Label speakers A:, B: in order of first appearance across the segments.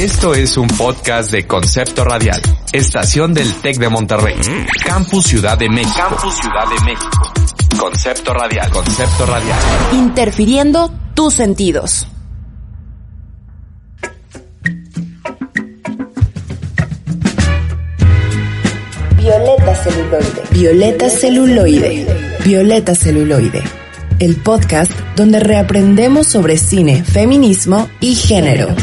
A: Esto es un podcast de Concepto Radial, estación del TEC de Monterrey, Campus Ciudad de México. Campus Ciudad de México. Concepto Radial, Concepto Radial.
B: Interfiriendo tus sentidos. Violeta celuloide. Violeta celuloide. Violeta celuloide. El podcast donde reaprendemos sobre cine, feminismo y género.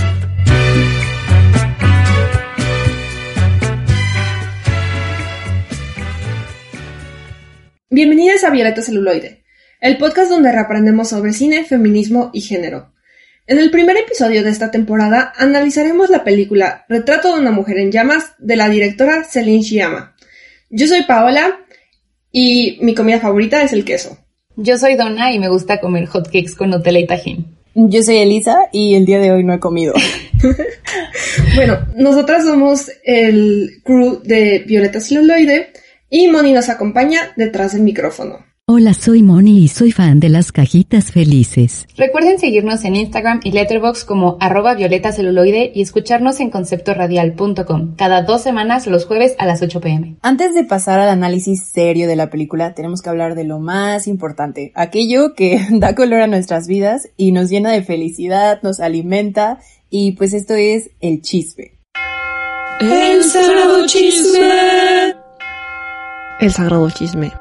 C: Bienvenidas a Violeta Celuloide, el podcast donde reaprendemos sobre cine, feminismo y género. En el primer episodio de esta temporada analizaremos la película Retrato de una mujer en llamas de la directora Celine Sciamma. Yo soy Paola y mi comida favorita es el queso.
D: Yo soy Donna y me gusta comer hotcakes con Nutella y tajín.
E: Yo soy Elisa y el día de hoy no he comido.
C: bueno, nosotras somos el crew de Violeta Celuloide y Moni nos acompaña detrás del micrófono.
F: Hola, soy Moni y soy fan de las cajitas felices.
D: Recuerden seguirnos en Instagram y Letterboxd como arroba violeta celuloide y escucharnos en conceptoradial.com cada dos semanas los jueves a las 8 pm.
E: Antes de pasar al análisis serio de la película, tenemos que hablar de lo más importante, aquello que da color a nuestras vidas y nos llena de felicidad, nos alimenta y pues esto es el chisme.
C: El sagrado chisme.
E: El sagrado chisme.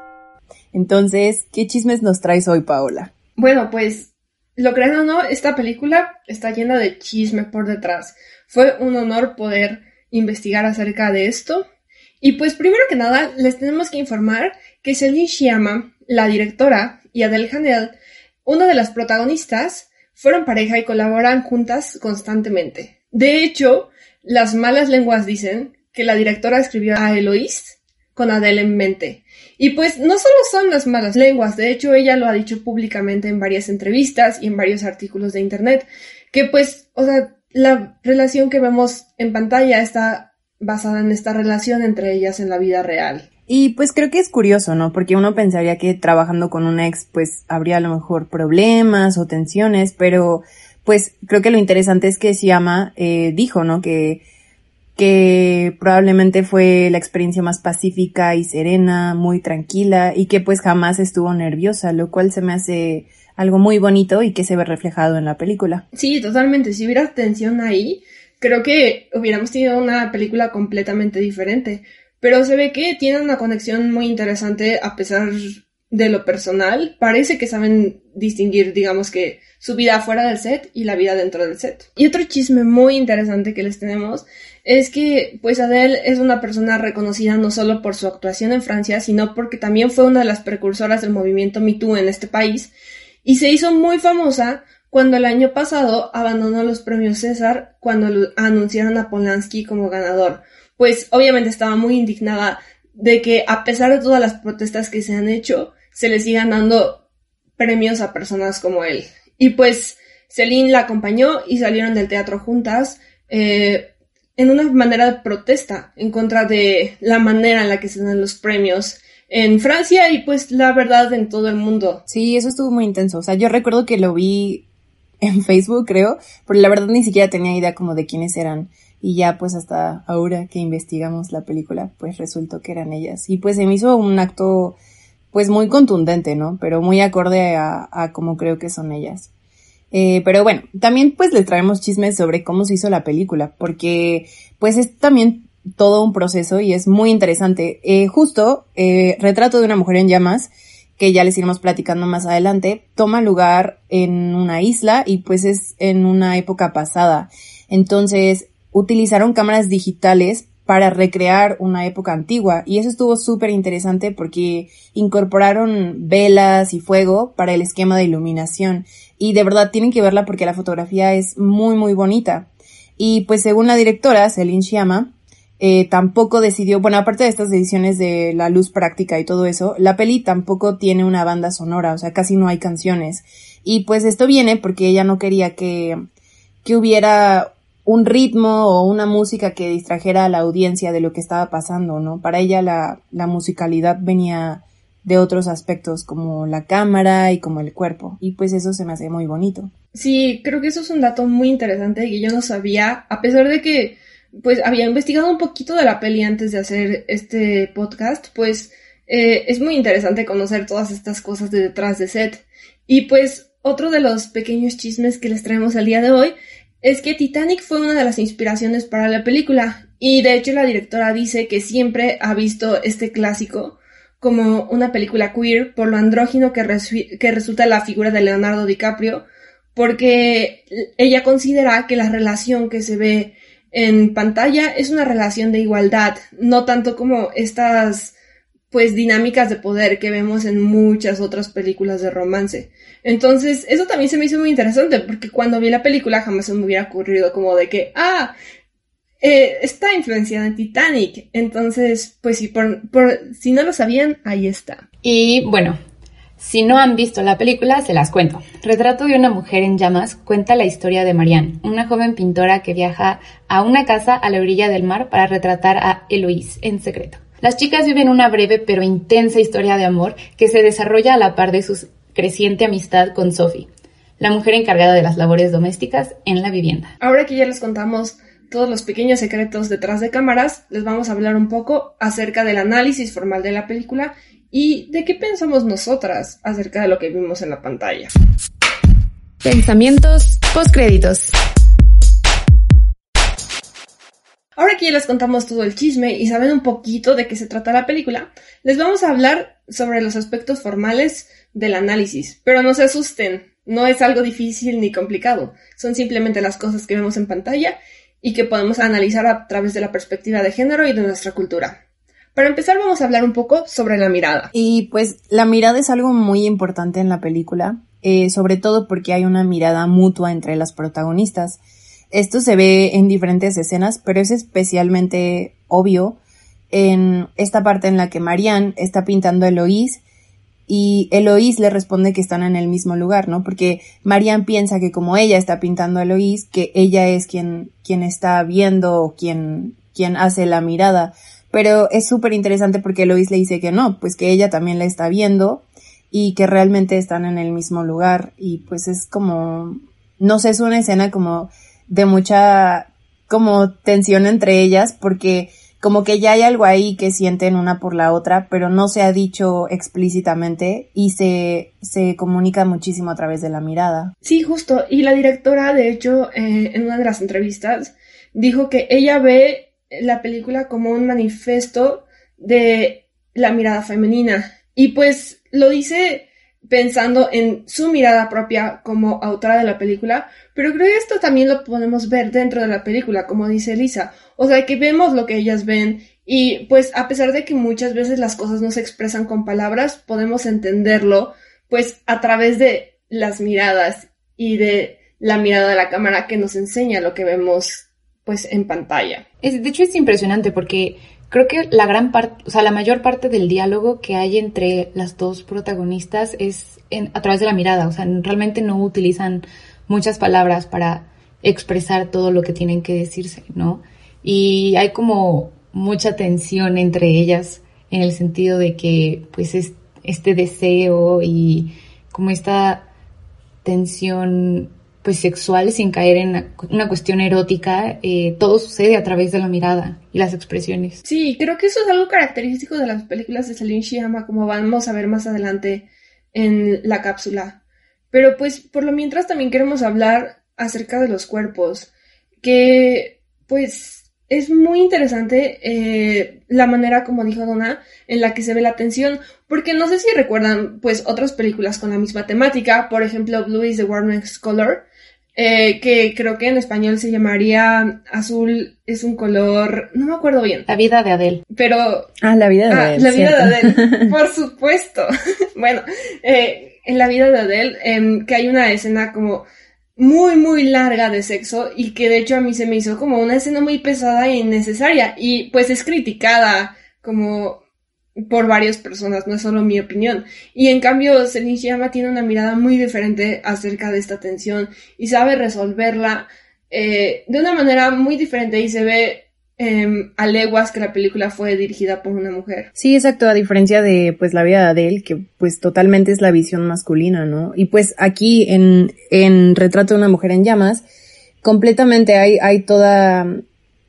E: Entonces, ¿qué chismes nos traes hoy, Paola?
C: Bueno, pues, lo crean o no, esta película está llena de chisme por detrás. Fue un honor poder investigar acerca de esto. Y pues, primero que nada, les tenemos que informar que Celine Sciamma, la directora, y Adele Hanel, una de las protagonistas, fueron pareja y colaboran juntas constantemente. De hecho, las malas lenguas dicen que la directora escribió a Eloise con Adele en mente. Y pues no solo son las malas lenguas, de hecho ella lo ha dicho públicamente en varias entrevistas y en varios artículos de internet, que pues, o sea, la relación que vemos en pantalla está basada en esta relación entre ellas en la vida real.
E: Y pues creo que es curioso, ¿no? Porque uno pensaría que trabajando con un ex pues habría a lo mejor problemas o tensiones, pero pues creo que lo interesante es que Siama eh, dijo, ¿no? Que que probablemente fue la experiencia más pacífica y serena, muy tranquila y que pues jamás estuvo nerviosa, lo cual se me hace algo muy bonito y que se ve reflejado en la película.
C: Sí, totalmente. Si hubiera tensión ahí, creo que hubiéramos tenido una película completamente diferente. Pero se ve que tienen una conexión muy interesante a pesar de lo personal. Parece que saben distinguir, digamos que, su vida fuera del set y la vida dentro del set. Y otro chisme muy interesante que les tenemos es que pues Adele es una persona reconocida no solo por su actuación en Francia, sino porque también fue una de las precursoras del movimiento Me Too en este país y se hizo muy famosa cuando el año pasado abandonó los premios César cuando anunciaron a Polanski como ganador. Pues obviamente estaba muy indignada de que a pesar de todas las protestas que se han hecho, se le sigan dando premios a personas como él. Y pues Celine la acompañó y salieron del teatro juntas. Eh, en una manera de protesta en contra de la manera en la que se dan los premios en Francia y pues la verdad en todo el mundo.
E: Sí, eso estuvo muy intenso. O sea, yo recuerdo que lo vi en Facebook, creo, pero la verdad ni siquiera tenía idea como de quiénes eran. Y ya pues hasta ahora que investigamos la película, pues resultó que eran ellas. Y pues se me hizo un acto pues muy contundente, ¿no? Pero muy acorde a, a como creo que son ellas. Eh, pero bueno, también pues les traemos chismes sobre cómo se hizo la película, porque pues es también todo un proceso y es muy interesante. Eh, justo, eh, Retrato de una mujer en llamas, que ya les iremos platicando más adelante, toma lugar en una isla y pues es en una época pasada. Entonces, utilizaron cámaras digitales para recrear una época antigua y eso estuvo súper interesante porque incorporaron velas y fuego para el esquema de iluminación y de verdad tienen que verla porque la fotografía es muy muy bonita. Y pues según la directora, Celine Sciamma, eh, tampoco decidió, bueno, aparte de estas ediciones de la luz práctica y todo eso, la peli tampoco tiene una banda sonora, o sea, casi no hay canciones. Y pues esto viene porque ella no quería que, que hubiera un ritmo o una música que distrajera a la audiencia de lo que estaba pasando, ¿no? Para ella la, la musicalidad venía de otros aspectos como la cámara y como el cuerpo. Y pues eso se me hace muy bonito.
C: Sí, creo que eso es un dato muy interesante que yo no sabía, a pesar de que pues había investigado un poquito de la peli antes de hacer este podcast, pues eh, es muy interesante conocer todas estas cosas de detrás de set. Y pues otro de los pequeños chismes que les traemos al día de hoy es que Titanic fue una de las inspiraciones para la película y de hecho la directora dice que siempre ha visto este clásico como una película queer por lo andrógino que, que resulta la figura de Leonardo DiCaprio porque ella considera que la relación que se ve en pantalla es una relación de igualdad, no tanto como estas pues dinámicas de poder que vemos en muchas otras películas de romance. Entonces, eso también se me hizo muy interesante, porque cuando vi la película jamás se me hubiera ocurrido como de que, ah, eh, está influenciada en Titanic. Entonces, pues por, por, si no lo sabían, ahí está.
D: Y bueno, si no han visto la película, se las cuento. Retrato de una mujer en llamas cuenta la historia de Marianne, una joven pintora que viaja a una casa a la orilla del mar para retratar a Eloise en secreto. Las chicas viven una breve pero intensa historia de amor que se desarrolla a la par de su creciente amistad con Sophie, la mujer encargada de las labores domésticas en la vivienda.
C: Ahora que ya les contamos todos los pequeños secretos detrás de cámaras, les vamos a hablar un poco acerca del análisis formal de la película y de qué pensamos nosotras acerca de lo que vimos en la pantalla.
B: Pensamientos postcréditos.
C: Ahora que ya les contamos todo el chisme y saben un poquito de qué se trata la película, les vamos a hablar sobre los aspectos formales del análisis. Pero no se asusten, no es algo difícil ni complicado, son simplemente las cosas que vemos en pantalla y que podemos analizar a través de la perspectiva de género y de nuestra cultura. Para empezar vamos a hablar un poco sobre la mirada.
E: Y pues la mirada es algo muy importante en la película, eh, sobre todo porque hay una mirada mutua entre las protagonistas. Esto se ve en diferentes escenas, pero es especialmente obvio en esta parte en la que Marianne está pintando a Eloís y Eloís le responde que están en el mismo lugar, ¿no? Porque Marianne piensa que como ella está pintando a Eloís, que ella es quien, quien está viendo o quien, quien hace la mirada. Pero es súper interesante porque Eloís le dice que no, pues que ella también la está viendo y que realmente están en el mismo lugar y pues es como, no sé, es una escena como de mucha como tensión entre ellas porque como que ya hay algo ahí que sienten una por la otra, pero no se ha dicho explícitamente y se, se comunica muchísimo a través de la mirada.
C: Sí, justo. Y la directora, de hecho, eh, en una de las entrevistas, dijo que ella ve la película como un manifiesto de la mirada femenina. Y pues lo dice pensando en su mirada propia como autora de la película, pero creo que esto también lo podemos ver dentro de la película, como dice Lisa. O sea, que vemos lo que ellas ven y pues a pesar de que muchas veces las cosas no se expresan con palabras, podemos entenderlo pues a través de las miradas y de la mirada de la cámara que nos enseña lo que vemos pues en pantalla.
D: De hecho es impresionante porque creo que la gran parte, o sea, la mayor parte del diálogo que hay entre las dos protagonistas es a través de la mirada, o sea, realmente no utilizan muchas palabras para expresar todo lo que tienen que decirse, ¿no? Y hay como mucha tensión entre ellas en el sentido de que pues es este deseo y como esta tensión pues sexual sin caer en una cuestión erótica, eh, todo sucede a través de la mirada y las expresiones.
C: Sí, creo que eso es algo característico de las películas de Celine Sciamma, como vamos a ver más adelante en la cápsula. Pero pues por lo mientras también queremos hablar acerca de los cuerpos, que pues es muy interesante eh, la manera, como dijo Donna, en la que se ve la tensión, porque no sé si recuerdan pues otras películas con la misma temática, por ejemplo Blue is the Warmest Color, eh, que creo que en español se llamaría azul es un color, no me acuerdo bien.
D: La vida de Adele.
C: Pero...
E: Ah, la vida de ah, Adele.
C: La vida de Adele, por supuesto. bueno, eh, en la vida de Adele, em, que hay una escena como muy, muy larga de sexo y que de hecho a mí se me hizo como una escena muy pesada e innecesaria y pues es criticada como por varias personas, no es solo mi opinión. Y en cambio, Celine Sciamma tiene una mirada muy diferente acerca de esta tensión y sabe resolverla eh, de una manera muy diferente y se ve em, a leguas que la película fue dirigida por una mujer.
E: Sí, exacto, a diferencia de pues la vida de Adele, que pues totalmente es la visión masculina, ¿no? Y pues aquí en, en Retrato de una mujer en llamas, completamente hay, hay toda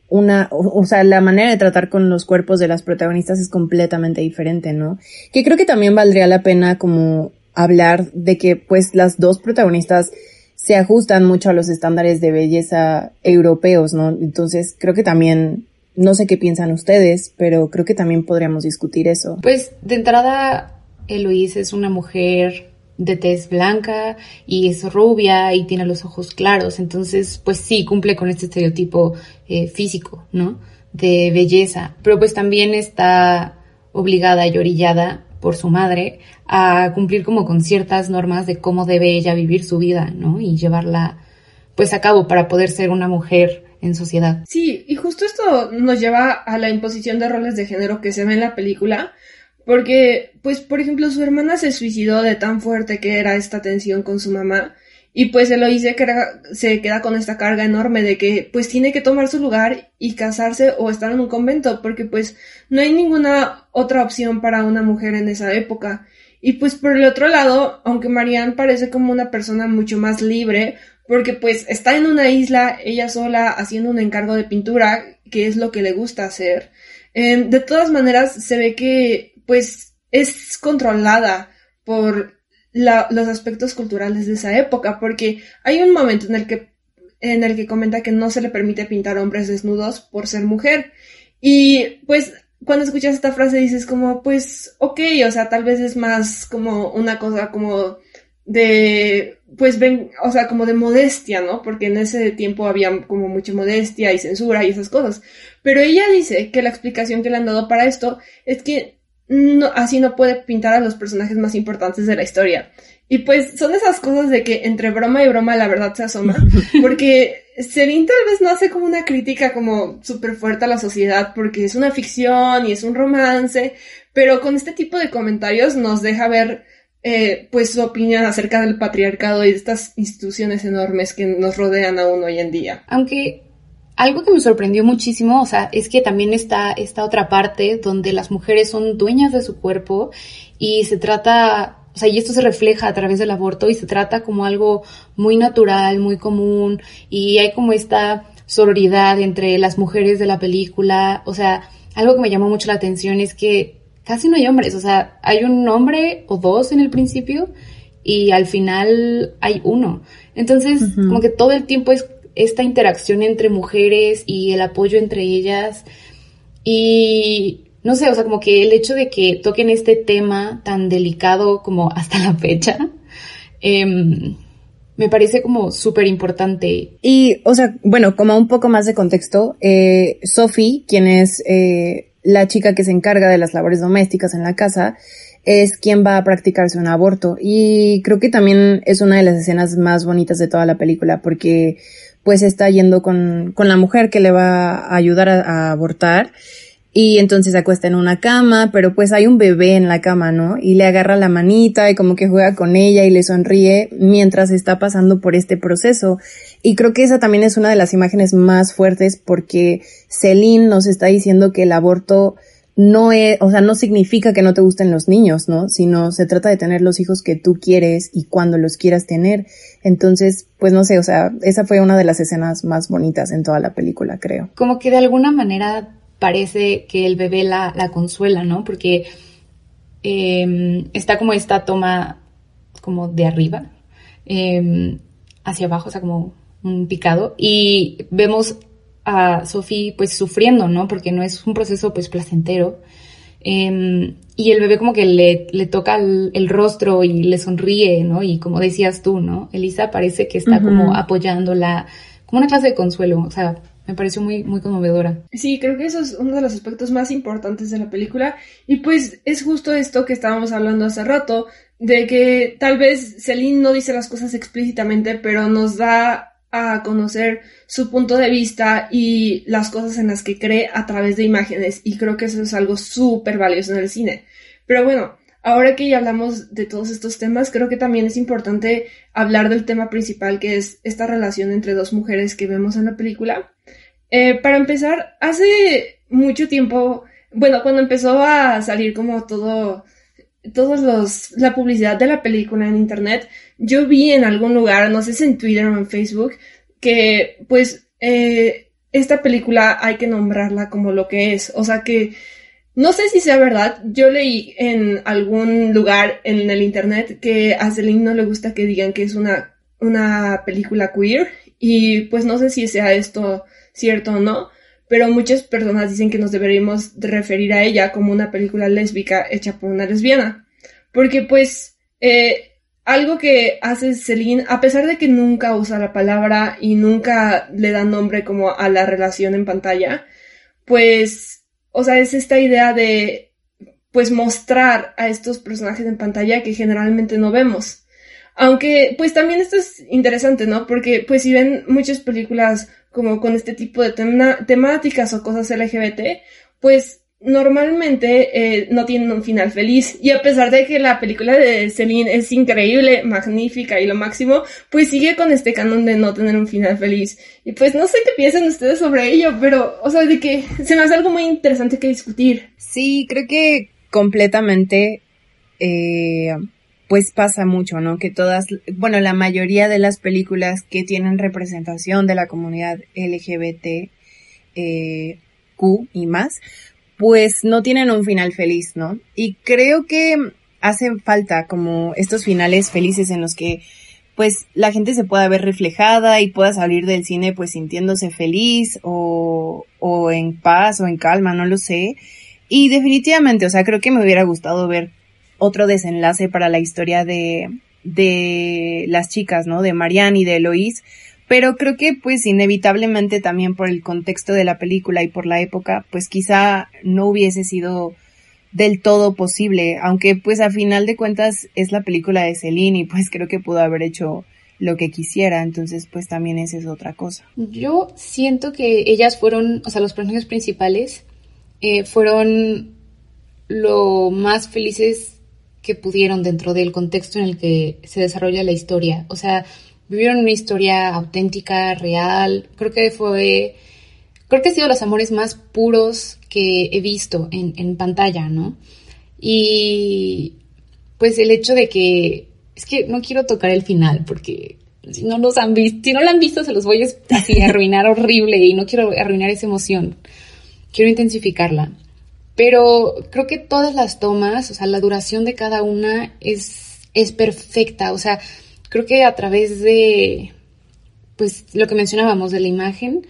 E: una, o, sea, la manera de tratar con los cuerpos de las protagonistas es completamente diferente, ¿no? Que creo que también valdría la pena como hablar de que pues las dos protagonistas se ajustan mucho a los estándares de belleza europeos, ¿no? Entonces creo que también, no sé qué piensan ustedes, pero creo que también podríamos discutir eso.
D: Pues de entrada, Eloise es una mujer de tez blanca y es rubia y tiene los ojos claros, entonces pues sí cumple con este estereotipo eh, físico, ¿no? De belleza, pero pues también está obligada y orillada por su madre a cumplir como con ciertas normas de cómo debe ella vivir su vida, ¿no? Y llevarla pues a cabo para poder ser una mujer en sociedad.
C: Sí, y justo esto nos lleva a la imposición de roles de género que se ve en la película, porque, pues, por ejemplo, su hermana se suicidó de tan fuerte que era esta tensión con su mamá. Y pues Eloise que se queda con esta carga enorme de que pues tiene que tomar su lugar y casarse o estar en un convento, porque pues no hay ninguna otra opción para una mujer en esa época. Y pues por el otro lado, aunque Marianne parece como una persona mucho más libre, porque pues está en una isla ella sola haciendo un encargo de pintura, que es lo que le gusta hacer. Em, de todas maneras, se ve que pues es controlada por los aspectos culturales de esa época, porque hay un momento en el que en el que comenta que no se le permite pintar hombres desnudos por ser mujer. Y pues cuando escuchas esta frase dices como, pues, ok, o sea, tal vez es más como una cosa como de, pues ven, o sea, como de modestia, ¿no? Porque en ese tiempo había como mucha modestia y censura y esas cosas. Pero ella dice que la explicación que le han dado para esto es que no, así no puede pintar a los personajes más importantes de la historia. Y pues son esas cosas de que entre broma y broma la verdad se asoma, porque Celine tal vez no hace como una crítica como súper fuerte a la sociedad porque es una ficción y es un romance, pero con este tipo de comentarios nos deja ver eh, pues su opinión acerca del patriarcado y de estas instituciones enormes que nos rodean aún hoy en día.
D: Aunque algo que me sorprendió muchísimo, o sea, es que también está esta otra parte donde las mujeres son dueñas de su cuerpo y se trata, o sea, y esto se refleja a través del aborto y se trata como algo muy natural, muy común y hay como esta sororidad entre las mujeres de la película, o sea, algo que me llamó mucho la atención es que casi no hay hombres, o sea, hay un hombre o dos en el principio y al final hay uno. Entonces, como que todo el tiempo es esta interacción entre mujeres y el apoyo entre ellas. Y no sé, o sea, como que el hecho de que toquen este tema tan delicado como hasta la fecha, em, me parece como súper importante.
E: Y, o sea, bueno, como un poco más de contexto, eh, Sophie, quien es eh, la chica que se encarga de las labores domésticas en la casa, es quien va a practicarse un aborto. Y creo que también es una de las escenas más bonitas de toda la película, porque pues está yendo con, con la mujer que le va a ayudar a, abortar y entonces se acuesta en una cama, pero pues hay un bebé en la cama, ¿no? Y le agarra la manita y como que juega con ella y le sonríe mientras está pasando por este proceso. Y creo que esa también es una de las imágenes más fuertes porque Celine nos está diciendo que el aborto no es, o sea, no significa que no te gusten los niños, ¿no? Sino se trata de tener los hijos que tú quieres y cuando los quieras tener. Entonces, pues no sé, o sea, esa fue una de las escenas más bonitas en toda la película, creo.
D: Como que de alguna manera parece que el bebé la, la consuela, ¿no? Porque em, está como esta toma como de arriba, em, hacia abajo, o sea, como un picado, y vemos a Sophie pues sufriendo, ¿no? Porque no es un proceso pues placentero. Em, y el bebé como que le, le toca el, rostro y le sonríe, ¿no? Y como decías tú, ¿no? Elisa parece que está como apoyándola, como una clase de consuelo, o sea, me pareció muy, muy conmovedora.
C: Sí, creo que eso es uno de los aspectos más importantes de la película. Y pues es justo esto que estábamos hablando hace rato, de que tal vez Celine no dice las cosas explícitamente, pero nos da a conocer su punto de vista y las cosas en las que cree a través de imágenes y creo que eso es algo súper valioso en el cine. Pero bueno, ahora que ya hablamos de todos estos temas, creo que también es importante hablar del tema principal que es esta relación entre dos mujeres que vemos en la película. Eh, para empezar, hace mucho tiempo, bueno, cuando empezó a salir como todo, todos los, la publicidad de la película en internet, yo vi en algún lugar, no sé si en Twitter o en Facebook, que pues eh, esta película hay que nombrarla como lo que es, o sea que no sé si sea verdad, yo leí en algún lugar en el internet que a Celine no le gusta que digan que es una, una película queer y pues no sé si sea esto cierto o no, pero muchas personas dicen que nos deberíamos referir a ella como una película lésbica hecha por una lesbiana. Porque pues eh, algo que hace Celine, a pesar de que nunca usa la palabra y nunca le da nombre como a la relación en pantalla, pues o sea, es esta idea de, pues, mostrar a estos personajes en pantalla que generalmente no vemos. Aunque, pues también esto es interesante, ¿no? Porque, pues, si ven muchas películas como con este tipo de temáticas o cosas LGBT, pues normalmente eh, no tienen un final feliz. Y a pesar de que la película de Celine es increíble, magnífica y lo máximo, pues sigue con este canon de no tener un final feliz. Y pues no sé qué piensan ustedes sobre ello, pero, o sea, de que se me hace algo muy interesante que discutir.
E: Sí, creo que completamente, eh, pues pasa mucho, ¿no? Que todas, bueno, la mayoría de las películas que tienen representación de la comunidad LGBT, eh, y más, pues no tienen un final feliz, ¿no? Y creo que hacen falta como estos finales felices en los que pues la gente se pueda ver reflejada y pueda salir del cine pues sintiéndose feliz o, o en paz o en calma, no lo sé. Y definitivamente, o sea, creo que me hubiera gustado ver otro desenlace para la historia de, de las chicas, ¿no? De Marianne y de Eloise, pero creo que pues inevitablemente también por el contexto de la película y por la época, pues quizá no hubiese sido del todo posible, aunque pues a final de cuentas es la película de Celine y pues creo que pudo haber hecho lo que quisiera, entonces pues también esa es otra cosa.
D: Yo siento que ellas fueron, o sea, los personajes principales eh, fueron lo más felices que pudieron dentro del contexto en el que se desarrolla la historia, o sea, vivieron una historia auténtica, real. Creo que fue, creo que ha sido los amores más puros que he visto en, en pantalla, ¿no? Y pues el hecho de que, es que no quiero tocar el final porque si no los han visto, si no lo han visto se los voy a así arruinar horrible y no quiero arruinar esa emoción. Quiero intensificarla. Pero creo que todas las tomas, o sea, la duración de cada una es, es perfecta. O sea, creo que a través de, pues, lo que mencionábamos de la imagen,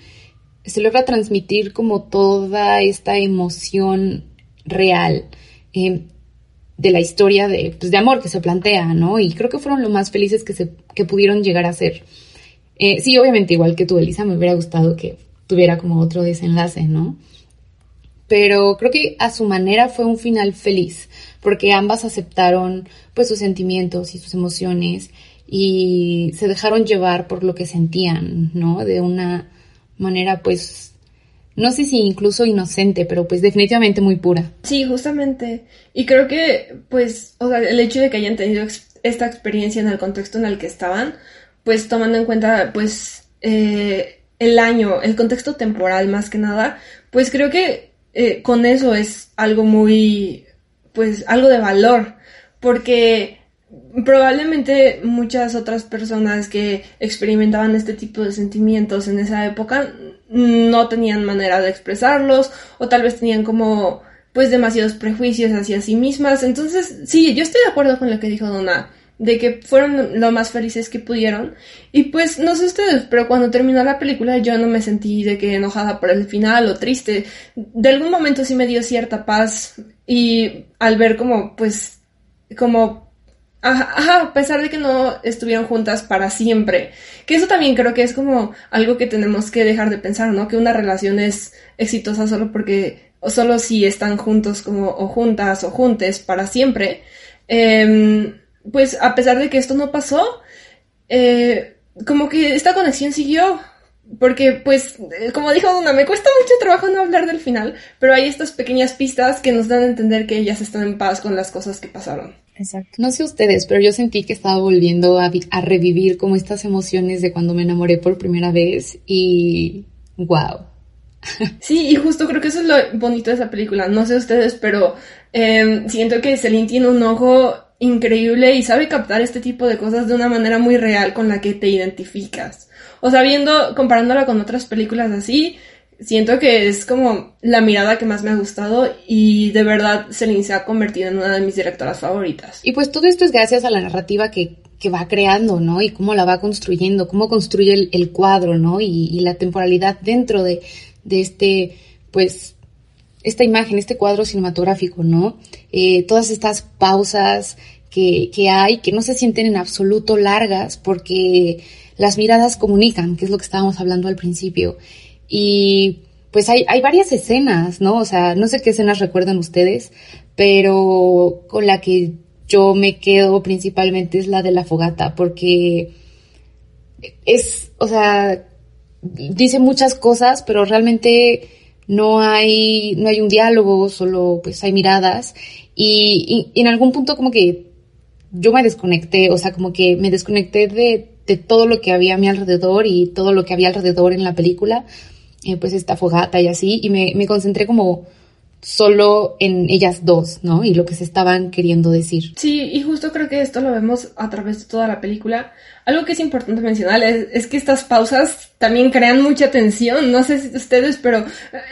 D: se logra transmitir como toda esta emoción real eh, de la historia de, pues, de amor que se plantea, ¿no? Y creo que fueron lo más felices que, se, que pudieron llegar a ser. Eh, sí, obviamente, igual que tú, Elisa, me hubiera gustado que tuviera como otro desenlace, ¿no? Pero creo que a su manera fue un final feliz, porque ambas aceptaron pues sus sentimientos y sus emociones y se dejaron llevar por lo que sentían, ¿no? De una manera pues no sé si incluso inocente, pero pues definitivamente muy pura.
C: Sí, justamente. Y creo que, pues, o sea, el hecho de que hayan tenido esta experiencia en el contexto en el que estaban, pues tomando en cuenta, pues, eh, el año, el contexto temporal más que nada, pues creo que eh, con eso es algo muy, pues, algo de valor, porque probablemente muchas otras personas que experimentaban este tipo de sentimientos en esa época no tenían manera de expresarlos o tal vez tenían como pues demasiados prejuicios hacia sí mismas. Entonces, sí, yo estoy de acuerdo con lo que dijo Donna, de que fueron lo más felices que pudieron. Y pues, no sé ustedes, pero cuando terminó la película yo no me sentí de que enojada por el final o triste. De algún momento sí me dio cierta paz y al ver como, pues, como Ajá, a pesar de que no estuvieron juntas para siempre. Que eso también creo que es como algo que tenemos que dejar de pensar, ¿no? Que una relación es exitosa solo porque, o solo si están juntos como, o juntas o juntes para siempre. Em, pues a pesar de que esto no pasó, eh, como que esta conexión siguió. Porque, pues, eh, como dijo Duna, me cuesta mucho trabajo no hablar del final, pero hay estas pequeñas pistas que nos dan a entender que ellas están en paz con las cosas que pasaron.
D: Exacto. No sé ustedes, pero yo sentí que estaba volviendo a, revivir como estas emociones de cuando me enamoré por primera vez y wow.
C: Sí, y justo creo que eso es lo bonito de esa película. No sé ustedes, pero eh, siento que Celine tiene un ojo increíble y sabe captar este tipo de cosas de una manera muy real con la que te identificas. O sea, viendo, comparándola con otras películas así, siento que es como la mirada que más me ha gustado y de verdad Celine se ha convertido en una de mis directoras favoritas.
D: Y pues todo esto es gracias a la narrativa que, que va creando, ¿no? Y cómo la va construyendo, cómo construye el, cuadro, ¿no? Y, y, la temporalidad dentro de, de este, pues, esta imagen, este cuadro cinematográfico, ¿no? Eh, todas estas pausas que, que hay que no se sienten en absoluto largas porque las miradas comunican, que es lo que estábamos hablando al principio. Y pues hay, hay varias escenas, ¿no? O sea, no sé qué escenas recuerdan ustedes, pero con la que yo me quedo principalmente es la de la fogata, porque es, o sea, dice muchas cosas, pero realmente no hay, no hay un diálogo, solo pues hay miradas. Y, y, en algún punto como que yo me desconecté, o sea, como que me desconecté de, de todo lo que había a mi alrededor y todo lo que había alrededor en la película, eh, pues esta fogata y así, y me, me concentré como solo en ellas dos, ¿no? Y lo que se estaban queriendo decir.
C: Sí, y justo creo que esto lo vemos a través de toda la película. Algo que es importante mencionar es, es que estas pausas también crean mucha tensión. No sé si ustedes, pero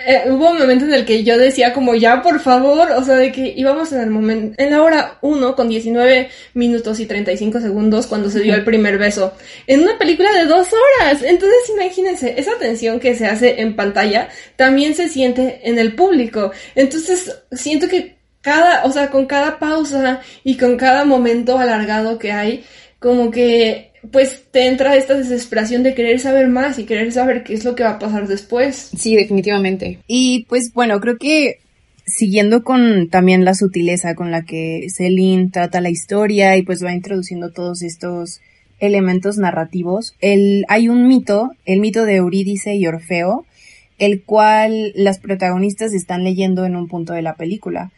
C: eh, hubo un momento en el que yo decía como ya, por favor, o sea, de que íbamos en el momento, en la hora 1 con 19 minutos y 35 segundos cuando se dio el primer beso. En una película de dos horas. Entonces imagínense, esa tensión que se hace en pantalla también se siente en el público. Entonces siento que cada, o sea, con cada pausa y con cada momento alargado que hay, como que pues te entra esta desesperación de querer saber más y querer saber qué es lo que va a pasar después.
D: Sí, definitivamente.
E: Y pues bueno, creo que siguiendo con también la sutileza con la que Celine trata la historia y pues va introduciendo todos estos elementos narrativos, el, hay un mito, el mito de Eurídice y Orfeo, el cual las protagonistas están leyendo en un punto de la película.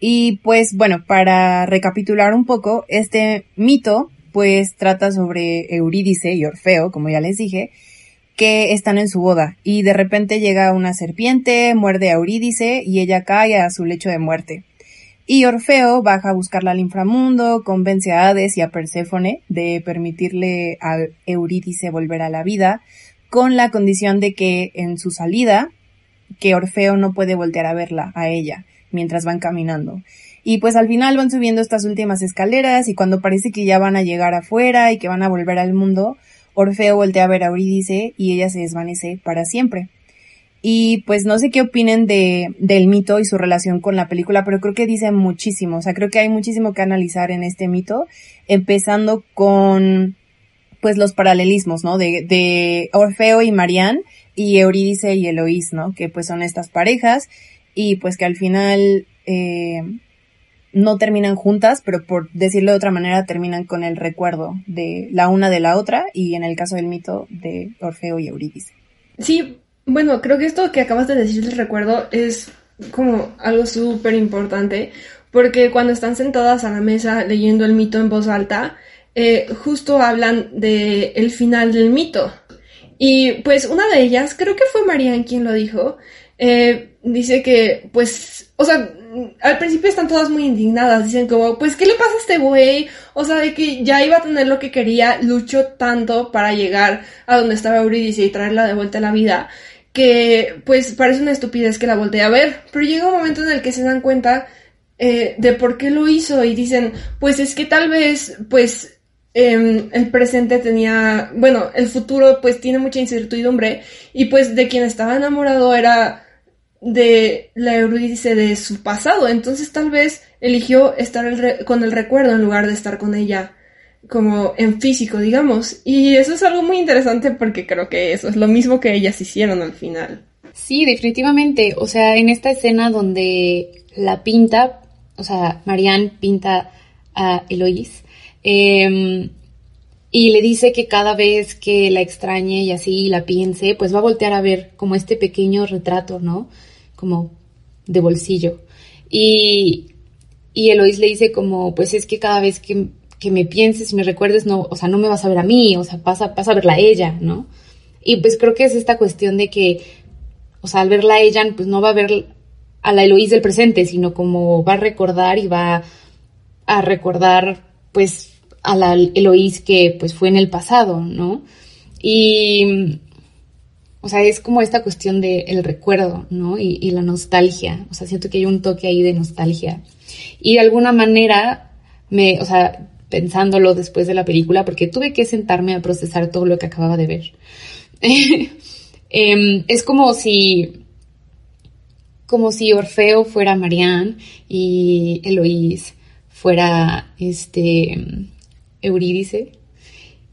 E: Y pues bueno, para recapitular un poco, este mito pues trata sobre Eurídice y Orfeo, como ya les dije, que están en su boda y de repente llega una serpiente, muerde a Eurídice y ella cae a su lecho de muerte. Y Orfeo baja a buscarla al inframundo, convence a Hades y a Perséfone de permitirle a Eurídice volver a la vida, con la condición de que en su salida, que Orfeo no puede voltear a verla, a ella, mientras van caminando. Y pues al final van subiendo estas últimas escaleras y cuando parece que ya van a llegar afuera y que van a volver al mundo, Orfeo voltea a ver a Eurídice y ella se desvanece para siempre. Y pues no sé qué opinen de, del mito y su relación con la película, pero creo que dice muchísimo. O sea, creo que hay muchísimo que analizar en este mito, empezando con pues los paralelismos, ¿no? De, de Orfeo y Marianne y Eurídice y Eloís, ¿no? Que pues son estas parejas y pues que al final eh, no terminan juntas, pero por decirlo de otra manera, terminan con el recuerdo de la una de la otra y en el caso del mito de Orfeo y Eurídice.
C: Sí, bueno, creo que esto que acabas de decir del recuerdo es como algo súper importante, porque cuando están sentadas a la mesa leyendo el mito en voz alta, eh, justo hablan de el final del mito. Y pues una de ellas, creo que fue Marianne quien lo dijo, eh, dice que pues, o sea, al principio están todas muy indignadas, dicen como, pues, ¿qué le pasa a este güey? O sea, de que ya iba a tener lo que quería, luchó tanto para llegar a donde estaba Eurídice y traerla de vuelta a la vida, que pues parece una estupidez que la voltee a ver, pero llega un momento en el que se dan cuenta eh, de por qué lo hizo y dicen, pues es que tal vez, pues, eh, el presente tenía, bueno, el futuro pues tiene mucha incertidumbre y pues de quien estaba enamorado era de la Eurídice de su pasado, entonces tal vez eligió estar con el recuerdo en lugar de estar con ella como en físico, digamos. Y eso es algo muy interesante porque creo que eso es lo mismo que ellas hicieron al final.
D: Sí, definitivamente. O sea, en esta escena donde la pinta, o sea, Marianne pinta a Eloís, eh, y le dice que cada vez que la extrañe y así la piense, pues va a voltear a ver como este pequeño retrato, ¿no? Como de bolsillo. Y, y Eloís le dice como, pues es que cada vez que, que, me pienses me recuerdes, no, o sea, no me vas a ver a mí, o sea, pasa, pasa a verla a ella, ¿no? Y pues creo que es esta cuestión de que o sea, al verla a ella, pues no va a ver a la Eloís del presente, sino como va a recordar y va a recordar, pues, a la Eloís que, pues, fue en el pasado, ¿no? Y, o sea, es como esta cuestión del el recuerdo, ¿no? Y, y la nostalgia, o sea, siento que hay un toque ahí de nostalgia. Y de alguna manera, me, o sea, pensándolo después de la película, porque tuve que sentarme a procesar todo lo que acababa de ver. Em, es como si como si Orfeo fuera Marianne y Eloís fuera este Eurídice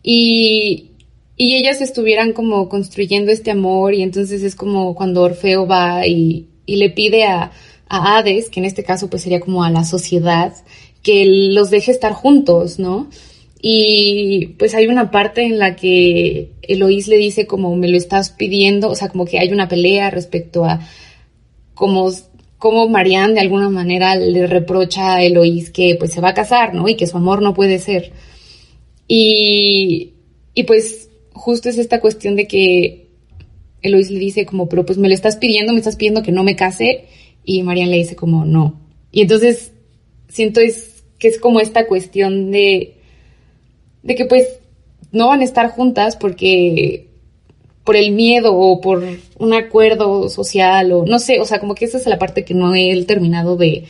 D: y, y ellas estuvieran como construyendo este amor y entonces es como cuando Orfeo va y, y le pide a, a Hades, que en este caso pues sería como a la sociedad, que los deje estar juntos, ¿no? Y pues hay una parte en la que Eloís le dice como me lo estás pidiendo, o sea, como que hay una pelea respecto a cómo, cómo Marianne de alguna manera le reprocha a Eloís que pues se va a casar, ¿no? Y que su amor no puede ser. Y, y pues justo es esta cuestión de que Eloís le dice como, pero pues me lo estás pidiendo, me estás pidiendo que no me case. Y Marianne le dice como, no. Y entonces siento es que es como esta cuestión de de que pues no van a estar juntas porque por el miedo o por un acuerdo social o no sé, o sea, como que esa es la parte que no he terminado de,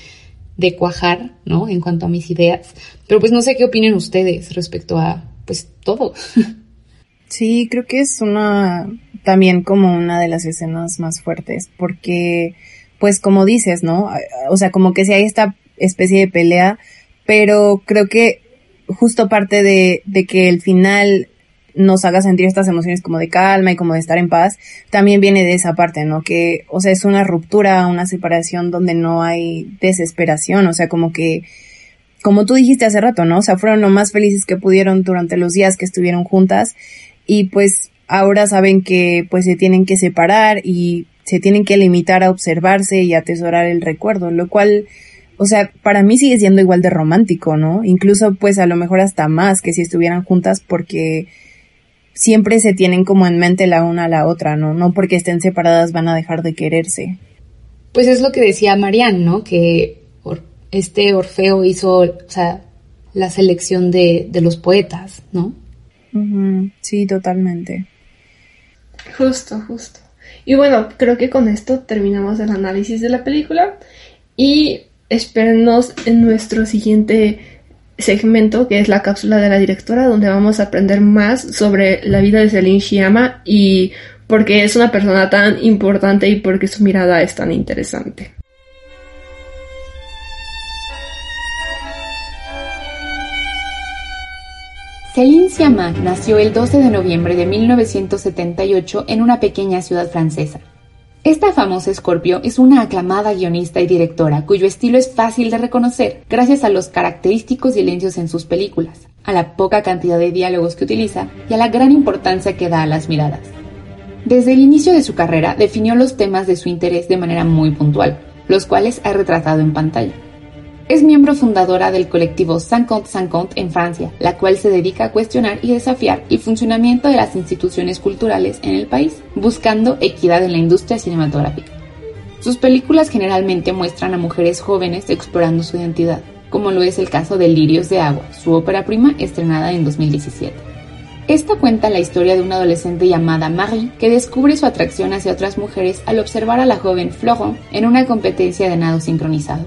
D: de cuajar, ¿no? En cuanto a mis ideas. Pero pues no sé qué opinan ustedes respecto a pues todo.
E: Sí, creo que es una también como una de las escenas más fuertes porque pues como dices, ¿no? O sea, como que si hay esta especie de pelea, pero creo que justo parte de, de que el final nos haga sentir estas emociones como de calma y como de estar en paz, también viene de esa parte, ¿no? Que, o sea, es una ruptura, una separación donde no hay desesperación, o sea, como que, como tú dijiste hace rato, ¿no? O sea, fueron lo más felices que pudieron durante los días que estuvieron juntas y pues ahora saben que pues se tienen que separar y se tienen que limitar a observarse y atesorar el recuerdo, lo cual o sea, para mí sigue siendo igual de romántico, ¿no? Incluso pues a lo mejor hasta más que si estuvieran juntas porque siempre se tienen como en mente la una a la otra, ¿no? No porque estén separadas van a dejar de quererse.
D: Pues es lo que decía Marianne, ¿no? Que este Orfeo hizo, o sea, la selección de, de los poetas, ¿no?
E: Sí, totalmente.
C: Justo, justo. Y bueno, creo que con esto terminamos el análisis de la película y espérennos en nuestro siguiente segmento, que es la cápsula de la directora, donde vamos a aprender más sobre la vida de Celine Sciamma y por qué es una persona tan importante y por qué su mirada es tan interesante.
D: Céline Sciamma nació el 12 de noviembre de 1978 en una pequeña ciudad francesa. Esta famosa Scorpio es una aclamada guionista y directora cuyo estilo es fácil de reconocer gracias a los característicos silencios en sus películas, a la poca cantidad de diálogos que utiliza y a la gran importancia que da a las miradas. Desde el inicio de su carrera definió los temas de su interés de manera muy puntual, los cuales ha retratado en pantalla. Es miembro fundadora del colectivo Saint-Conte Saint-Conte en Francia, la cual se dedica a cuestionar y desafiar el funcionamiento de las instituciones culturales en el país, buscando equidad en la industria cinematográfica. Sus películas generalmente muestran a mujeres jóvenes explorando su identidad, como lo es el caso de Lirios de Agua, su ópera prima estrenada en 2017. Esta cuenta la historia de una adolescente llamada Marie que descubre su atracción hacia otras mujeres al observar a la joven Florent en una competencia de nado sincronizado.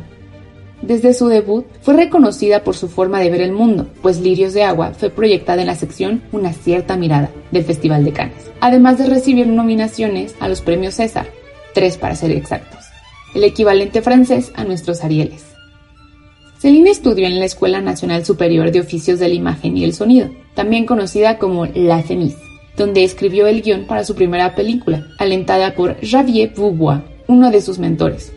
D: Desde su debut, fue reconocida por su forma de ver el mundo, pues Lirios de Agua fue proyectada en la sección Una cierta mirada del Festival de Cannes, además de recibir nominaciones a los premios César, tres para ser exactos, el equivalente francés a nuestros Arieles. Celine estudió en la Escuela Nacional Superior de Oficios de la Imagen y el Sonido, también conocida como La FEMIS, donde escribió el guion para su primera película, alentada por Javier Vaubois, uno de sus mentores.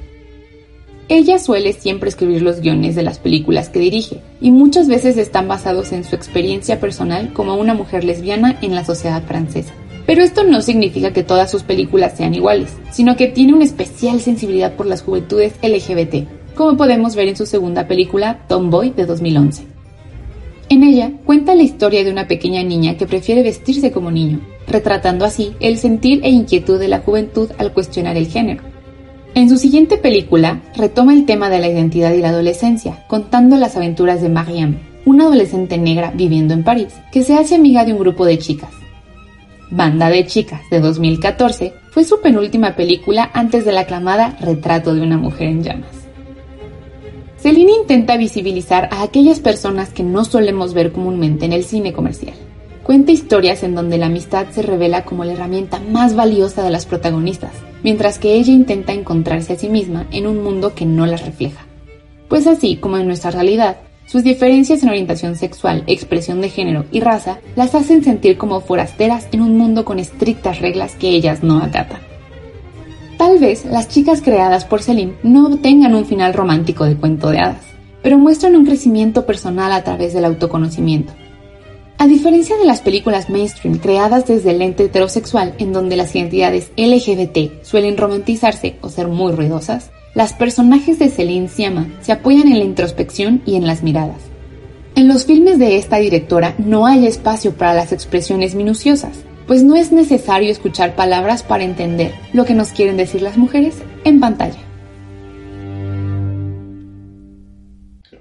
D: Ella suele siempre escribir los guiones de las películas que dirige, y muchas veces están basados en su experiencia personal como una mujer lesbiana en la sociedad francesa. Pero esto no significa que todas sus películas sean iguales, sino que tiene una especial sensibilidad por las juventudes LGBT, como podemos ver en su segunda película, Tomboy de 2011. En ella cuenta la historia de una pequeña niña que prefiere vestirse como niño, retratando así el sentir e inquietud de la juventud al cuestionar el género. En su siguiente película, retoma el tema de la identidad y la adolescencia, contando las aventuras de Mariam, una adolescente negra viviendo en París, que se hace amiga de un grupo de chicas. Banda de Chicas, de 2014, fue su penúltima película antes de la aclamada Retrato de una mujer en llamas. Celine intenta visibilizar a aquellas personas que no solemos ver comúnmente en el cine comercial. Cuenta historias en donde la amistad se revela como la herramienta más valiosa de las protagonistas, mientras que ella intenta encontrarse a sí misma en un mundo que no las refleja. Pues así como en nuestra realidad, sus diferencias en orientación sexual, expresión de género y raza las hacen sentir como forasteras en un mundo con estrictas reglas que ellas no acatan. Tal vez las chicas creadas por Celine no obtengan un final romántico de cuento de hadas, pero muestran un crecimiento personal a través del autoconocimiento. A diferencia de las películas mainstream creadas desde el lente heterosexual en donde las identidades LGBT suelen romantizarse o ser muy ruidosas, las personajes de Celine Sciamma se apoyan en la introspección y en las miradas. En los filmes de esta directora no hay espacio para las expresiones minuciosas, pues no es necesario escuchar palabras para entender lo que nos quieren decir las mujeres en pantalla.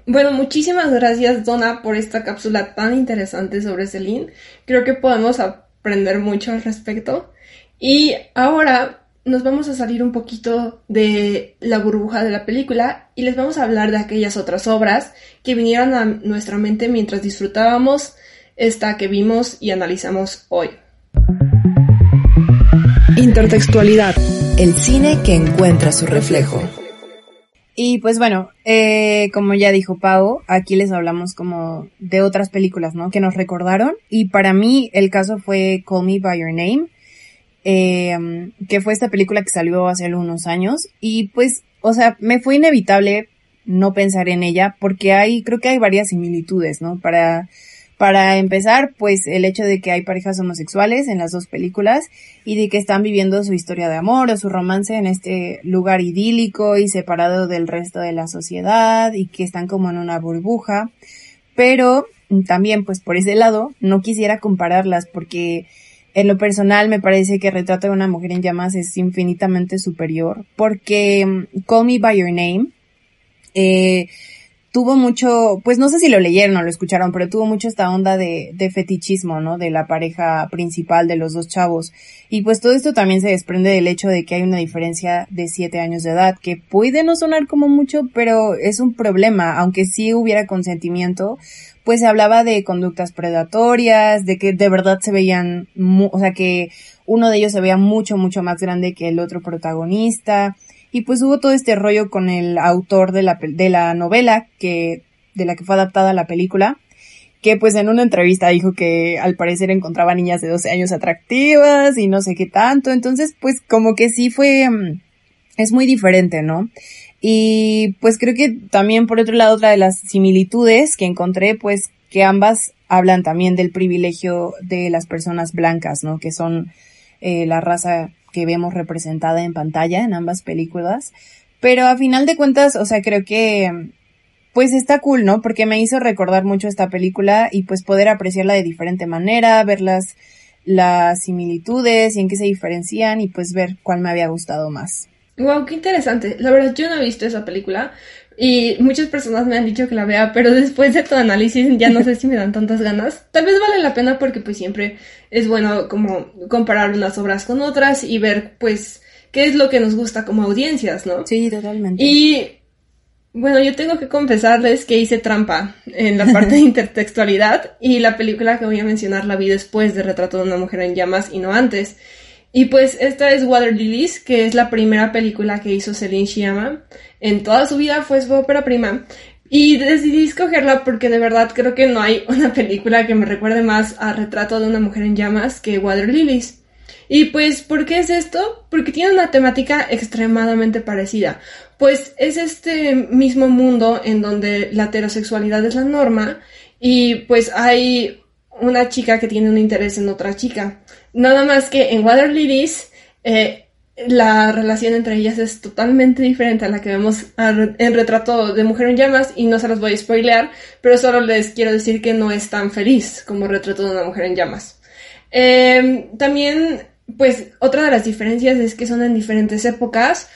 C: Bueno, muchísimas gracias Donna por esta cápsula tan interesante sobre Celine. Creo que podemos aprender mucho al respecto. Y ahora nos vamos a salir un poquito de la burbuja de la película y les vamos a hablar de aquellas otras obras que vinieron a nuestra mente mientras disfrutábamos esta que vimos y analizamos hoy.
B: Intertextualidad. El cine que encuentra su reflejo.
E: Y pues bueno, eh, como ya dijo Pau, aquí les hablamos como de otras películas, ¿no? Que nos recordaron. Y para mí el caso fue Call Me By Your Name eh, que fue esta película que salió hace unos años y pues, o sea, me fue inevitable no pensar en ella porque hay, creo que hay varias similitudes, ¿no? Para, para empezar, pues el hecho de que hay parejas homosexuales en las dos películas y de que están viviendo su historia de amor o su romance en este lugar idílico y separado del resto de la sociedad y que están como en una burbuja. Pero también, pues por ese lado, no quisiera compararlas porque en lo personal me parece que Retrato de una mujer en llamas es infinitamente superior porque mm, Call Me By Your Name eh, tuvo mucho, pues no sé si lo leyeron o lo escucharon, pero tuvo mucho esta onda de, de fetichismo, ¿no? De la pareja principal de los dos chavos. Y pues todo esto también se desprende del hecho de que hay una diferencia de siete años de edad, que puede no sonar como mucho, pero es un problema, aunque sí hubiera consentimiento, pues se hablaba de conductas predatorias, de que de verdad se veían, o sea, que uno de ellos se veía mucho, mucho más grande que el otro protagonista. Y pues hubo todo este rollo con el autor de la, de la novela que, de la que fue adaptada la película, que pues en una entrevista dijo que al parecer encontraba niñas de 12 años atractivas y no sé qué tanto. Entonces, pues como que sí fue, mm, es muy diferente, ¿no? Y pues creo que también por otro lado otra de las similitudes que encontré pues que ambas hablan también del privilegio de las personas blancas, ¿no? Que son eh, la raza que vemos representada en pantalla en ambas películas. Pero a final de cuentas, o sea, creo que pues está cool, ¿no? Porque me hizo recordar mucho esta película y pues poder apreciarla de diferente manera, ver las, las similitudes y en qué se diferencian y pues ver cuál me había gustado más.
C: Wow, qué interesante. La verdad, yo no he visto esa película y muchas personas me han dicho que la vea, pero después de tu análisis ya no sé si me dan tantas ganas. Tal vez vale la pena porque pues siempre es bueno como comparar unas obras con otras y ver pues qué es lo que nos gusta como audiencias, ¿no?
E: Sí, totalmente.
C: Y bueno, yo tengo que confesarles que hice trampa en la parte de intertextualidad y la película que voy a mencionar la vi después de Retrato de una mujer en llamas y no antes. Y pues esta es Water Lilies, que es la primera película que hizo Celine Sciamma. En toda su vida fue su ópera prima. Y decidí escogerla porque de verdad creo que no hay una película que me recuerde más a Retrato de una mujer en llamas que Water Lilies. Y pues, ¿por qué es esto? Porque tiene una temática extremadamente parecida. Pues es este mismo mundo en donde la heterosexualidad es la norma y pues hay una chica que tiene un interés en otra chica. Nada más que en Water Lilies, eh, la relación entre ellas es totalmente diferente a la que vemos en Retrato de Mujer en Llamas y no se los voy a spoilear, pero solo les quiero decir que no es tan feliz como Retrato de una Mujer en Llamas. Eh, también, pues, otra de las diferencias es que son en diferentes épocas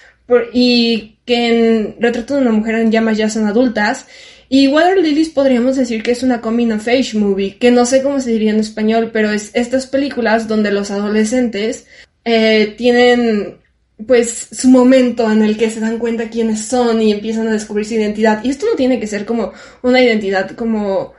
C: y que en Retrato de una mujer en llamas ya son adultas. Y Water Lilies podríamos decir que es una coming of age movie, que no sé cómo se diría en español, pero es estas películas donde los adolescentes eh, tienen pues su momento en el que se dan cuenta quiénes son y empiezan a descubrir su identidad. Y esto no tiene que ser como una identidad como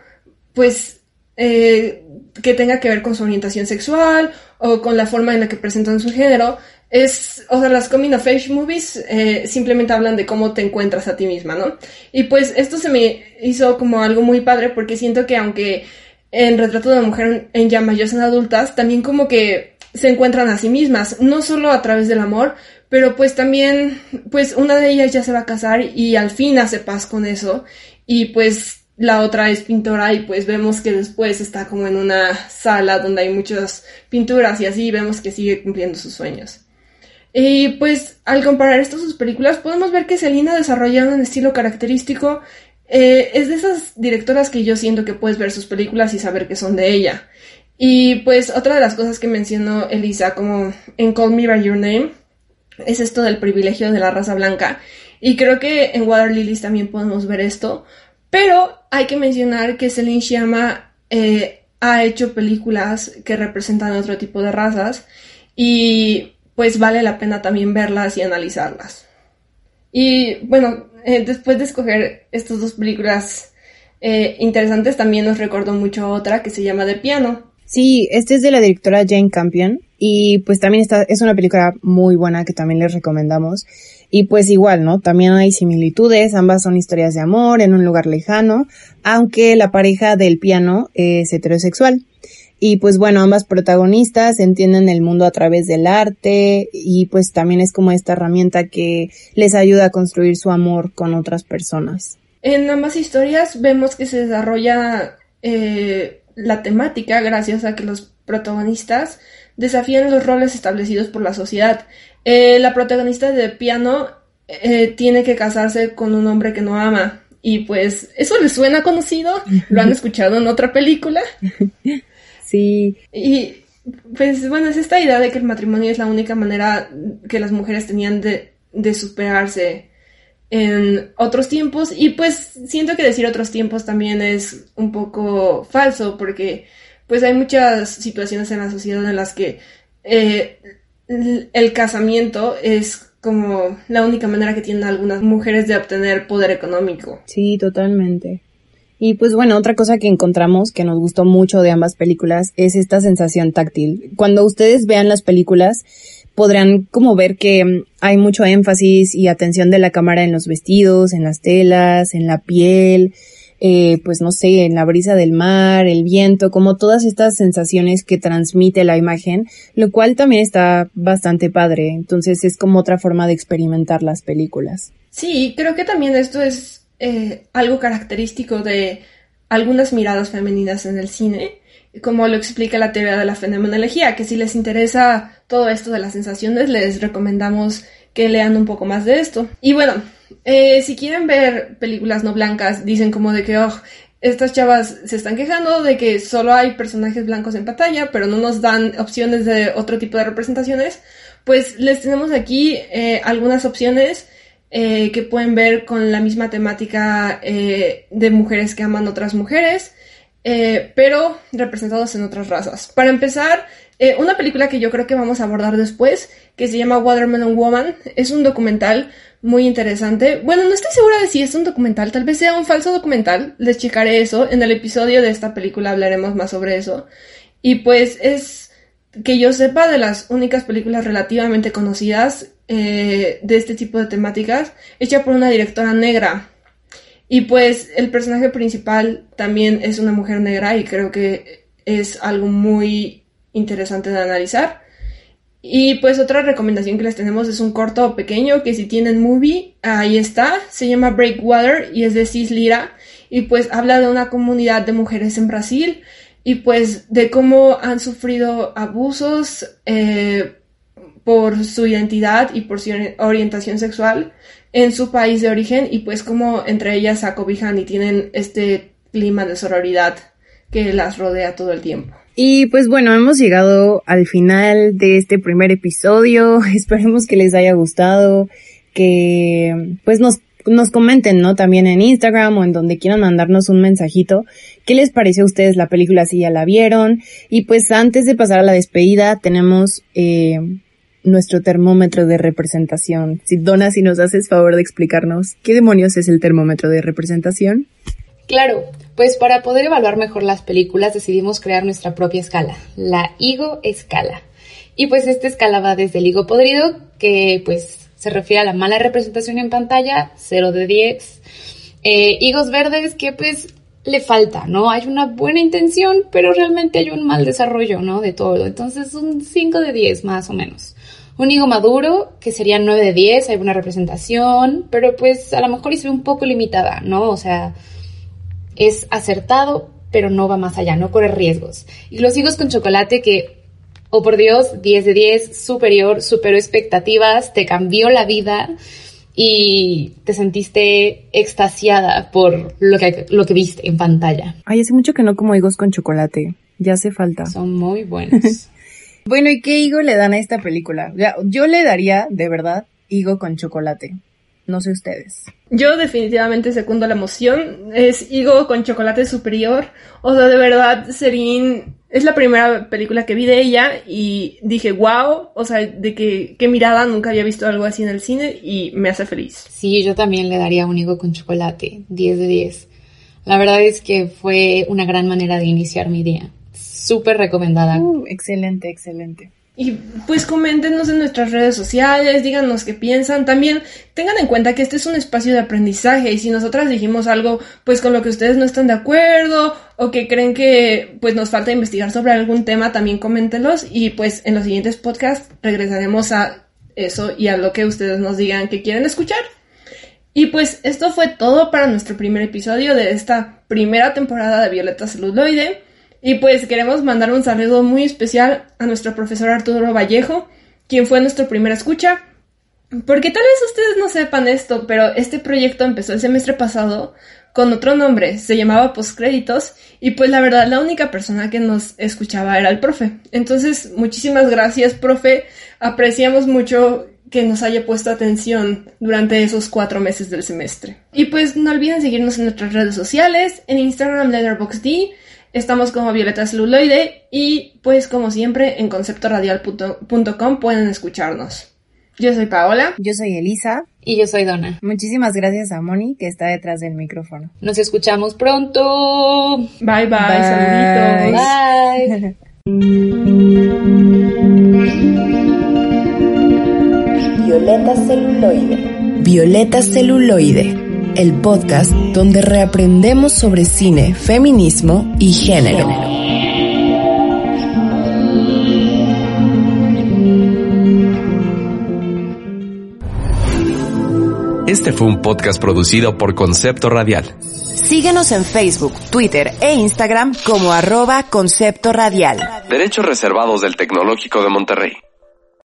C: pues eh, que tenga que ver con su orientación sexual o con la forma en la que presentan su género. Es, o sea, las coming of age movies eh, simplemente hablan de cómo te encuentras a ti misma, ¿no? Y pues esto se me hizo como algo muy padre porque siento que aunque en Retrato de Mujer en Llamas ya son adultas, también como que se encuentran a sí mismas, no solo a través del amor, pero pues también, pues una de ellas ya se va a casar y al fin hace paz con eso y pues la otra es pintora y pues vemos que después está como en una sala donde hay muchas pinturas y así vemos que sigue cumpliendo sus sueños. Y pues al comparar estas sus películas podemos ver que Selina desarrolla un estilo característico. Eh, es de esas directoras que yo siento que puedes ver sus películas y saber que son de ella. Y pues otra de las cosas que mencionó Elisa como en Call Me By Your Name es esto del privilegio de la raza blanca. Y creo que en Water Lilies también podemos ver esto. Pero hay que mencionar que Celine Sciamma eh, ha hecho películas que representan otro tipo de razas y pues vale la pena también verlas y analizarlas. Y bueno, eh, después de escoger estas dos películas eh, interesantes, también nos recordó mucho otra que se llama De Piano.
E: Sí, este es de la directora Jane Campion y pues también está, es una película muy buena que también les recomendamos. Y pues igual, ¿no? También hay similitudes, ambas son historias de amor en un lugar lejano, aunque la pareja del piano es heterosexual. Y pues bueno, ambas protagonistas entienden el mundo a través del arte y pues también es como esta herramienta que les ayuda a construir su amor con otras personas.
C: En ambas historias vemos que se desarrolla eh, la temática gracias a que los protagonistas desafían los roles establecidos por la sociedad. Eh, la protagonista de piano eh, tiene que casarse con un hombre que no ama. Y pues, ¿eso les suena conocido? ¿Lo han escuchado en otra película?
E: Sí.
C: Y pues bueno, es esta idea de que el matrimonio es la única manera que las mujeres tenían de, de superarse en otros tiempos. Y pues siento que decir otros tiempos también es un poco falso porque pues hay muchas situaciones en la sociedad en las que eh, el casamiento es como la única manera que tienen algunas mujeres de obtener poder económico.
E: Sí, totalmente. Y pues bueno, otra cosa que encontramos que nos gustó mucho de ambas películas es esta sensación táctil. Cuando ustedes vean las películas, podrán como ver que hay mucho énfasis y atención de la cámara en los vestidos, en las telas, en la piel, eh, pues no sé, en la brisa del mar, el viento, como todas estas sensaciones que transmite la imagen, lo cual también está bastante padre. Entonces es como otra forma de experimentar las películas.
C: Sí, creo que también esto es eh, algo característico de algunas miradas femeninas en el cine, como lo explica la teoría de la fenomenología, que si les interesa todo esto de las sensaciones, les recomendamos que lean un poco más de esto. Y bueno, eh, si quieren ver películas no blancas, dicen como de que, oh, estas chavas se están quejando de que solo hay personajes blancos en pantalla, pero no nos dan opciones de otro tipo de representaciones, pues les tenemos aquí eh, algunas opciones eh, que pueden ver con la misma temática eh, de mujeres que aman otras mujeres, eh, pero representados en otras razas. Para empezar, una película que yo creo que vamos a abordar después, que se llama Watermelon Woman, es un documental muy interesante. Bueno, no estoy segura de si es un documental, tal vez sea un falso documental, les checaré eso. En el episodio de esta película hablaremos más sobre eso. Y pues es que yo sepa de las únicas películas relativamente conocidas eh, de este tipo de temáticas, hecha por una directora negra. Y pues el personaje principal también es una mujer negra y creo que es algo muy interesante de analizar. Y pues otra recomendación que les tenemos es un corto pequeño que si tienen movie, ahí está, se llama Breakwater y es de Cis Lira y pues habla de una comunidad de mujeres en Brasil y pues de cómo han sufrido abusos eh, por su identidad y por su orientación sexual en su país de origen y pues cómo entre ellas se acobijan y tienen este clima de sororidad que las rodea todo el tiempo.
E: Y pues bueno, hemos llegado al final de este primer episodio. Esperemos que les haya gustado, que pues nos, nos comenten, ¿no? También en Instagram o en donde quieran mandarnos un mensajito. ¿Qué les pareció a ustedes la película si ya la vieron? Y pues antes de pasar a la despedida, tenemos eh, nuestro termómetro de representación. Si Donna, si nos haces favor de explicarnos qué demonios es el termómetro de representación.
D: Claro, pues para poder evaluar mejor las películas decidimos crear nuestra propia escala, la Higo Escala. Y pues esta escala va desde el higo podrido, que pues se refiere a la mala representación en pantalla, 0 de 10. Eh, higos verdes, que pues le falta, ¿no? Hay una buena intención, pero realmente hay un mal desarrollo, ¿no? De todo. Entonces un 5 de 10 más o menos. Un higo maduro, que sería 9 de 10, hay buena representación, pero pues a lo mejor y se ve un poco limitada, ¿no? O sea, es acertado, pero no va más allá, no corre riesgos. Y los higos con chocolate que, oh por Dios, 10 de 10, superior, superó expectativas, te cambió la vida y te sentiste extasiada por lo que, lo que viste en pantalla.
E: Ay, hace mucho que no como higos con chocolate. Ya hace falta.
D: Son muy buenos.
E: bueno, ¿y qué higo le dan a esta película? Yo le daría, de verdad, higo con chocolate. No sé ustedes.
C: Yo definitivamente secundo la emoción. Es Higo con chocolate superior. O sea, de verdad, Serín es la primera película que vi de ella y dije, wow, o sea, de que qué mirada, nunca había visto algo así en el cine y me hace feliz.
D: Sí, yo también le daría un higo con chocolate, 10 de 10. La verdad es que fue una gran manera de iniciar mi día. Súper recomendada.
E: Uh, excelente, excelente.
C: Y pues coméntenos en nuestras redes sociales, díganos qué piensan. También tengan en cuenta que este es un espacio de aprendizaje y si nosotras dijimos algo pues con lo que ustedes no están de acuerdo o que creen que pues nos falta investigar sobre algún tema, también coméntenlos y pues en los siguientes podcasts regresaremos a eso y a lo que ustedes nos digan que quieren escuchar. Y pues esto fue todo para nuestro primer episodio de esta primera temporada de Violeta Celuloide. Y pues queremos mandar un saludo muy especial a nuestro profesor Arturo Vallejo, quien fue nuestro primer escucha. Porque tal vez ustedes no sepan esto, pero este proyecto empezó el semestre pasado con otro nombre, se llamaba Postcréditos, y pues la verdad la única persona que nos escuchaba era el profe. Entonces, muchísimas gracias, profe. Apreciamos mucho que nos haya puesto atención durante esos cuatro meses del semestre. Y pues no olviden seguirnos en nuestras redes sociales, en Instagram Letterboxd, Estamos como Violeta Celuloide y pues como siempre en conceptoradial.com pueden escucharnos. Yo soy Paola.
E: Yo soy Elisa.
D: Y yo soy Donna.
E: Muchísimas gracias a Moni que está detrás del micrófono.
D: Nos escuchamos pronto.
C: Bye bye, bye.
D: saluditos.
B: Bye. Violeta Celuloide. Violeta Celuloide el podcast donde reaprendemos sobre cine, feminismo y género.
A: Este fue un podcast producido por Concepto Radial.
B: Síguenos en Facebook, Twitter e Instagram como arroba Concepto Radial.
A: Derechos reservados del Tecnológico de Monterrey.